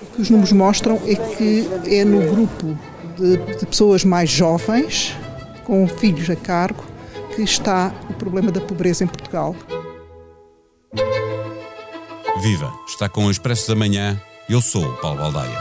O que os números mostram é que é no grupo de, de pessoas mais jovens, com filhos a cargo, que está o problema da pobreza em Portugal. Viva! Está com o Expresso da Manhã. Eu sou o Paulo Baldaia.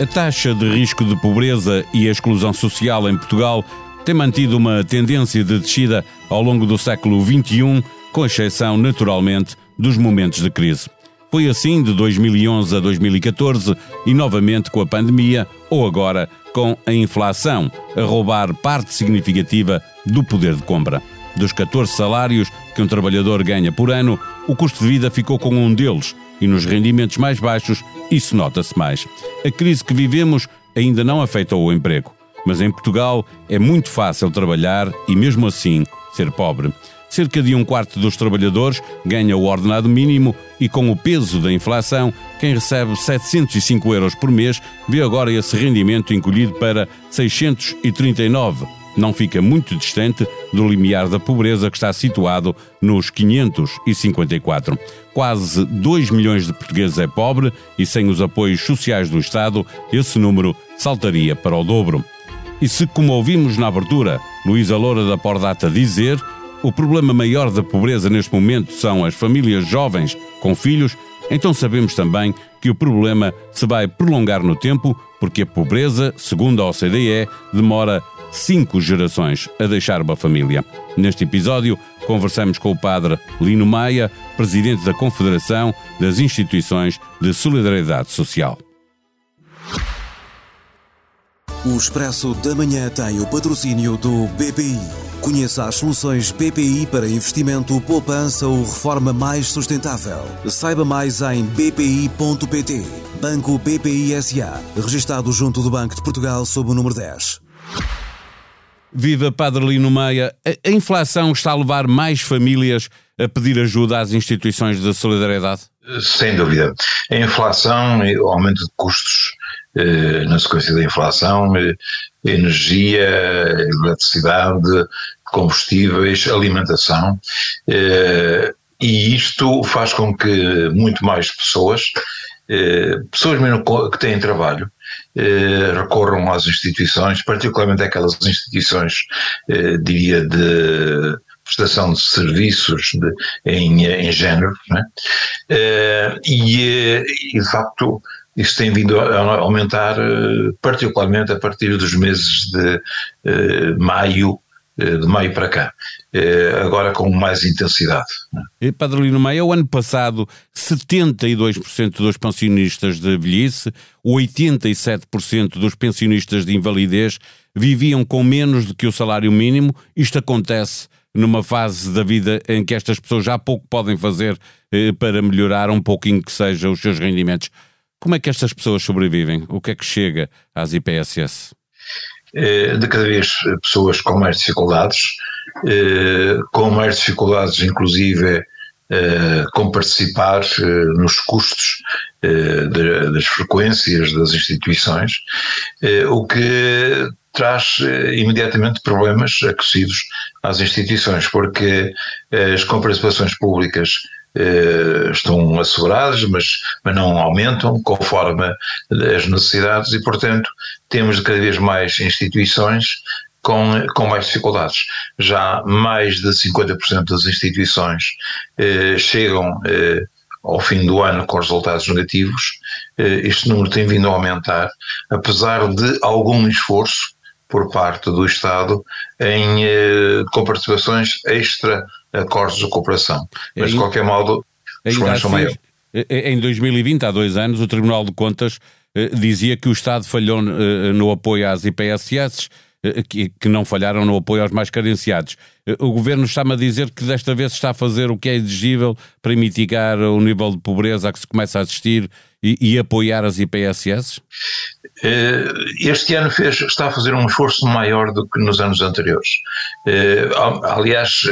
A taxa de risco de pobreza e exclusão social em Portugal tem mantido uma tendência de descida ao longo do século XXI, com exceção, naturalmente, dos momentos de crise. Foi assim de 2011 a 2014 e novamente com a pandemia ou agora com a inflação a roubar parte significativa do poder de compra. Dos 14 salários que um trabalhador ganha por ano, o custo de vida ficou com um deles e nos rendimentos mais baixos isso nota-se mais. A crise que vivemos ainda não afetou o emprego, mas em Portugal é muito fácil trabalhar e mesmo assim ser pobre. Cerca de um quarto dos trabalhadores ganha o ordenado mínimo e, com o peso da inflação, quem recebe 705 euros por mês vê agora esse rendimento encolhido para 639. Não fica muito distante do limiar da pobreza que está situado nos 554. Quase 2 milhões de portugueses é pobre e, sem os apoios sociais do Estado, esse número saltaria para o dobro. E se, como ouvimos na abertura, Luísa Loura da Pordata dizer o problema maior da pobreza neste momento são as famílias jovens com filhos, então sabemos também que o problema se vai prolongar no tempo, porque a pobreza, segundo a OCDE, demora cinco gerações a deixar uma família. Neste episódio, conversamos com o padre Lino Maia, presidente da Confederação das Instituições de Solidariedade Social. O Expresso da Manhã tem o patrocínio do BPI. Conheça as soluções BPI para investimento, poupança ou reforma mais sustentável. Saiba mais em bpi.pt. Banco BPI SA, registado junto do Banco de Portugal sob o número 10. Viva Padre Lino Meia. A inflação está a levar mais famílias a pedir ajuda às instituições de solidariedade? Sem dúvida. A inflação e o aumento de custos na sequência da inflação, eh, energia, eletricidade, combustíveis, alimentação, eh, e isto faz com que muito mais pessoas, pessoas mesmo que têm trabalho, recorram às instituições, particularmente aquelas instituições, diria, de prestação de serviços de, em, em género, né? e, e de facto isso tem vindo a aumentar, eh, particularmente a partir dos meses de eh, maio, eh, de maio para cá, agora com mais intensidade. E, Padre Lino Maia, o ano passado 72% dos pensionistas de velhice, 87% dos pensionistas de invalidez viviam com menos do que o salário mínimo. Isto acontece numa fase da vida em que estas pessoas já pouco podem fazer para melhorar um pouquinho que seja os seus rendimentos. Como é que estas pessoas sobrevivem? O que é que chega às IPSS? Eh, de cada vez pessoas com mais dificuldades, eh, com mais dificuldades, inclusive, eh, com participar nos custos das frequências das instituições, o que traz imediatamente problemas acrescidos às instituições, porque as comparticipações públicas eh, estão asseguradas, mas, mas não aumentam conforme as necessidades e, portanto, temos cada vez mais instituições com, com mais dificuldades. Já mais de 50% das instituições eh, chegam eh, ao fim do ano com resultados negativos. Eh, este número tem vindo a aumentar, apesar de algum esforço por parte do Estado em eh, comparticipações extra acordos de cooperação. Mas, de qualquer modo, os problemas são maiores. Em 2020, há dois anos, o Tribunal de Contas eh, dizia que o Estado falhou eh, no apoio às IPSS, eh, que, que não falharam no apoio aos mais carenciados. O Governo está-me a dizer que desta vez está a fazer o que é exigível para mitigar o nível de pobreza a que se começa a assistir e, e apoiar as IPSS? Este ano fez, está a fazer um esforço maior do que nos anos anteriores. Aliás,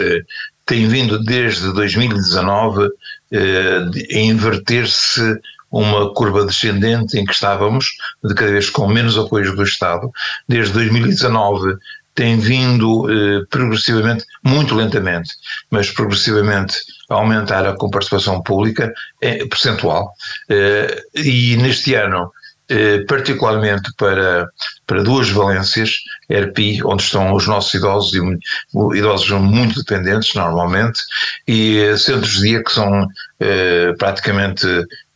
tem vindo desde 2019 eh, a inverter-se uma curva descendente em que estávamos, de cada vez com menos apoios do Estado. Desde 2019 tem vindo eh, progressivamente, muito lentamente, mas progressivamente a aumentar a participação pública é, percentual. Eh, e neste ano eh, particularmente para, para duas valências, ERPI, onde estão os nossos idosos, e idosos muito dependentes normalmente, e eh, centros de dia que são eh, praticamente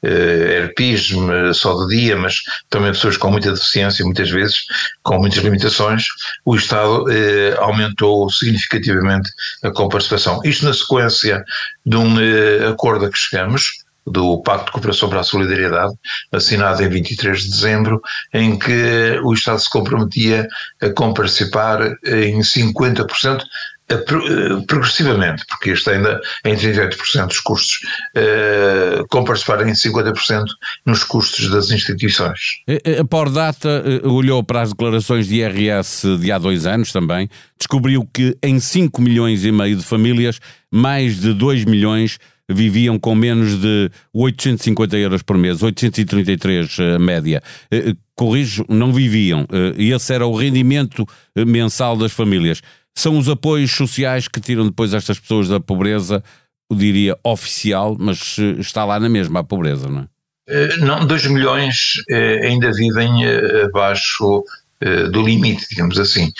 eh, ERPIs só de dia, mas também pessoas com muita deficiência, muitas vezes com muitas limitações, o Estado eh, aumentou significativamente a comparticipação. Isto na sequência de um eh, acordo a que chegamos, do Pacto de Cooperação para a Solidariedade, assinado em 23 de dezembro, em que o Estado se comprometia a comparticipar em 50% eh, progressivamente, porque este ainda em 38% dos custos, uh, com participar em 50% nos custos das instituições. A Pordata olhou para as declarações de IRS de há dois anos também, descobriu que em 5 milhões e meio de famílias, mais de 2 milhões viviam com menos de 850 euros por mês, 833 a eh, média. Eh, eh, corrijo, não viviam. Esse era o rendimento mensal das famílias. São os apoios sociais que tiram depois estas pessoas da pobreza, eu diria oficial, mas está lá na mesma a pobreza, não é? Não, 2 milhões ainda vivem abaixo do limite, digamos assim.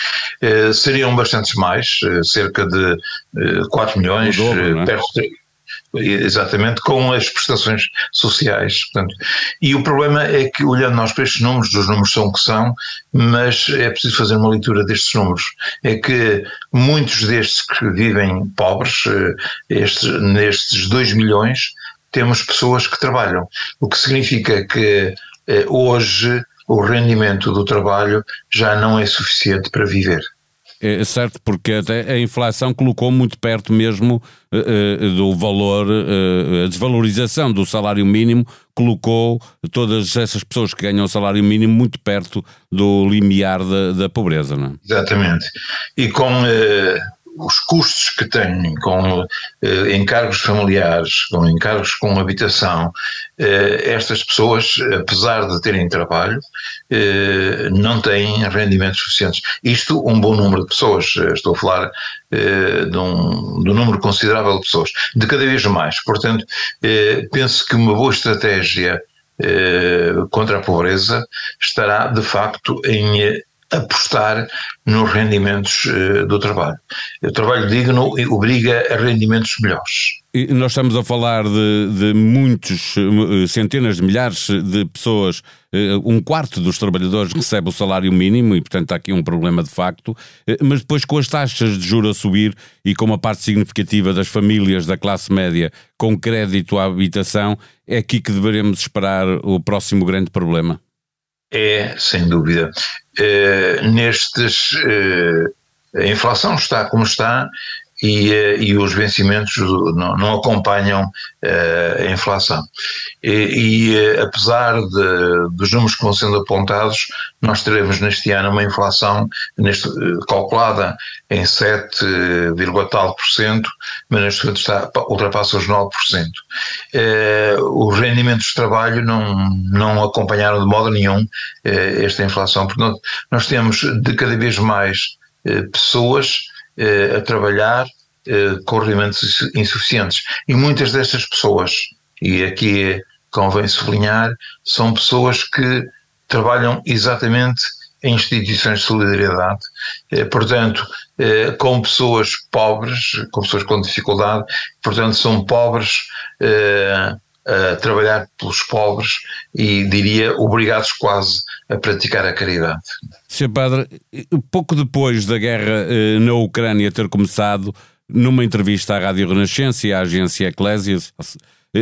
Seriam bastantes mais, cerca de 4 milhões, dobro, é? perto de exatamente com as prestações sociais. Portanto, e o problema é que, olhando nós para estes números, os números são o que são, mas é preciso fazer uma leitura destes números. É que muitos destes que vivem pobres, eh, estes, nestes 2 milhões, temos pessoas que trabalham, o que significa que eh, hoje o rendimento do trabalho já não é suficiente para viver. É certo, porque até a inflação colocou muito perto mesmo uh, do valor, uh, a desvalorização do salário mínimo colocou todas essas pessoas que ganham o salário mínimo muito perto do limiar da, da pobreza, não é? Exatamente. E com os custos que têm com eh, encargos familiares, com encargos com habitação, eh, estas pessoas, apesar de terem trabalho, eh, não têm rendimentos suficientes. Isto, um bom número de pessoas, eh, estou a falar eh, de um, de um número considerável de pessoas, de cada vez mais. Portanto, eh, penso que uma boa estratégia contra a pobreza estará, de facto, em apostar nos rendimentos uh, do trabalho. O trabalho digno obriga a rendimentos melhores. E nós estamos a falar de, de muitos, eh, centenas de milhares de pessoas, eh, um quarto dos trabalhadores recebe o salário mínimo e, portanto, há aqui um problema de facto, mas depois com as taxas de juros a subir e com uma parte significativa das famílias da classe média com crédito à habitação, é aqui que deveremos esperar o próximo grande problema. É, sem dúvida. Uh, nestes. Uh, a inflação está como está e, eh, e os vencimentos não, não acompanham uh, a inflação. E, e uh, apesar de, dos números que vão sendo apontados, nós teremos neste ano uma inflação neste, calculada em 7, tal por cento, mas neste momento está, ultrapassa os 9%. os rendimentos de trabalho não, não acompanharam de modo nenhum esta inflação, portanto nós temos de cada vez mais pessoas a trabalhar eh, com rendimentos insuficientes. E muitas destas pessoas, e aqui convém sublinhar, são pessoas que trabalham exatamente em instituições de solidariedade, eh, portanto, eh, com pessoas pobres, com pessoas com dificuldade, portanto, são pobres a trabalhar pelos pobres e, diria, obrigados quase a praticar a caridade. Sr. Padre, pouco depois da guerra na Ucrânia ter começado, numa entrevista à Rádio Renascença e à agência Eclésias,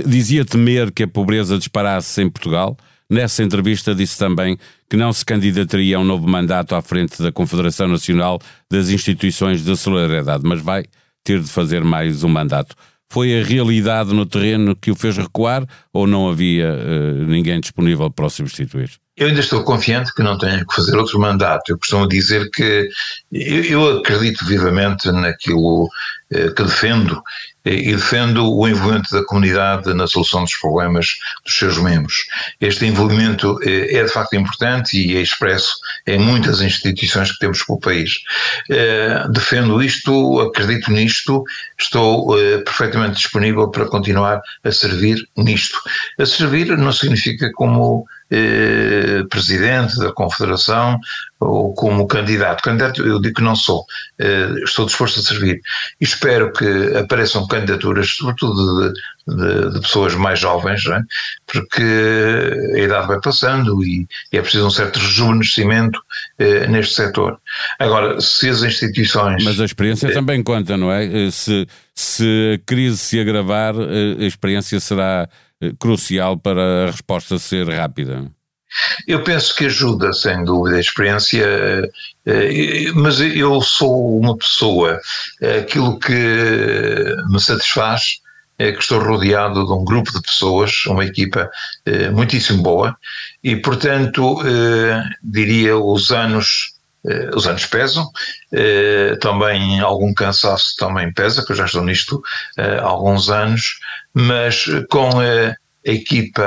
dizia temer que a pobreza disparasse em Portugal. Nessa entrevista disse também que não se candidataria a um novo mandato à frente da Confederação Nacional das Instituições de Solidariedade, mas vai ter de fazer mais um mandato. Foi a realidade no terreno que o fez recuar ou não havia uh, ninguém disponível para o substituir? Eu ainda estou confiante que não tenha que fazer outro mandato. Eu costumo dizer que eu, eu acredito vivamente naquilo eh, que defendo e defendo o envolvimento da comunidade na solução dos problemas dos seus membros. Este envolvimento eh, é de facto importante e é expresso em muitas instituições que temos pelo país. Eh, defendo isto, acredito nisto, estou eh, perfeitamente disponível para continuar a servir nisto. A servir não significa como presidente da Confederação ou como candidato. Candidato eu digo que não sou, estou disposto a servir. E espero que apareçam candidaturas, sobretudo de, de, de pessoas mais jovens, é? porque a idade vai passando e, e, é preciso um certo rejuvenescimento eh, neste setor. Agora, se as instituições. Mas a experiência eh, também conta, não é? Eh, se, se a crise se agravar, eh, a experiência será eh, crucial para a resposta ser rápida. Eu penso que ajuda, sem dúvida, a experiência, eh, mas eu sou uma pessoa, aquilo que me satisfaz é que estou rodeado de um grupo de pessoas, uma equipa eh, muitíssimo boa, e portanto, diria, os anos os anos pesam, também algum cansaço também pesa, que eu já estou nisto há alguns anos, mas com equipa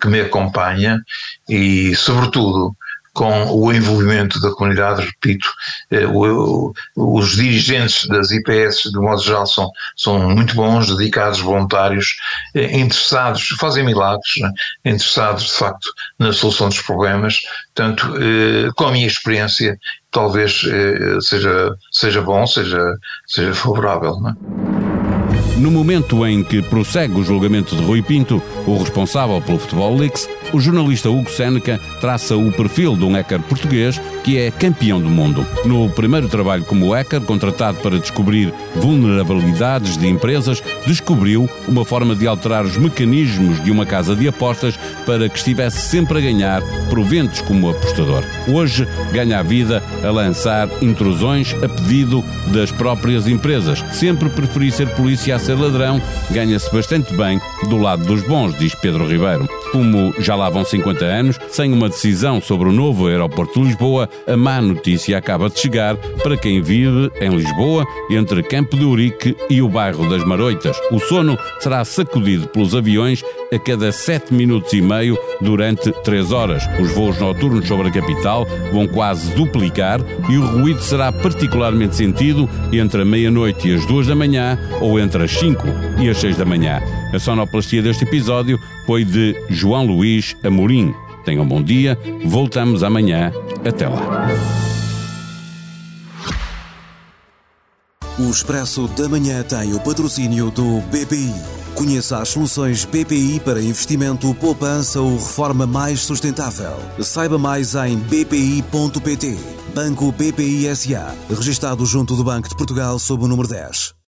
que me acompanha e, sobretudo, com o envolvimento da comunidade, repito, eh, os dirigentes das IPS, de modo geral, são, são muito bons, dedicados, voluntários, eh, interessados, fazem milagres, né? interessados, de facto, na solução dos problemas. Portanto, eh, com a minha experiência, talvez seja, seja bom, seja, seja favorável. Não é? No momento em que prossegue o julgamento de Rui Pinto, o responsável pelo Futebol Leaks, o jornalista Hugo Seneca traça o perfil de um hacker português que é campeão do mundo. No primeiro trabalho como hacker, contratado para descobrir vulnerabilidades de empresas, descobriu uma forma de alterar os mecanismos de uma casa de apostas para que estivesse sempre a ganhar proventos como apostador. Hoje ganha a vida a lançar intrusões a pedido das próprias empresas. Sempre preferi ser polícia a ser ladrão, ganha-se bastante bem do lado dos bons, diz Pedro Ribeiro. Como já lá vão 50 anos, sem uma decisão sobre o novo aeroporto de Lisboa, a má notícia acaba de chegar para quem vive em Lisboa, entre Campo de Urique e o bairro das Maroitas. O sono será sacudido pelos aviões a cada 7 minutos e meio durante 3 horas. Os voos noturnos sobre a capital vão quase duplicar e o ruído será particularmente sentido entre a meia-noite e as 2 da manhã ou entre as 5 e as 6 da manhã. A sonoplastia deste episódio foi de João Luís Amorim. Tenham um bom dia, voltamos amanhã. Até lá. O Expresso da Manhã tem o patrocínio do BPI. Conheça as soluções BPI para investimento, poupança ou reforma mais sustentável. Saiba mais em bpi.pt. Banco BPI SA. Registado junto do Banco de Portugal sob o número 10.